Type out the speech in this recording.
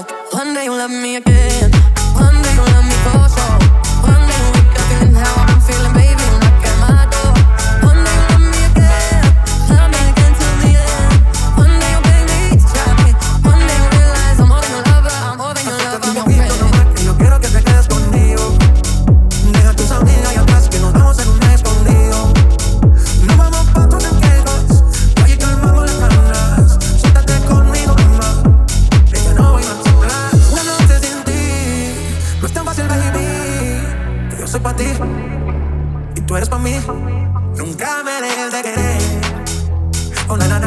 One day you'll love me again. fácil, baby. Que yo soy para ti y tú eres para mí. Nunca me dejes de querer. Oh, na, na,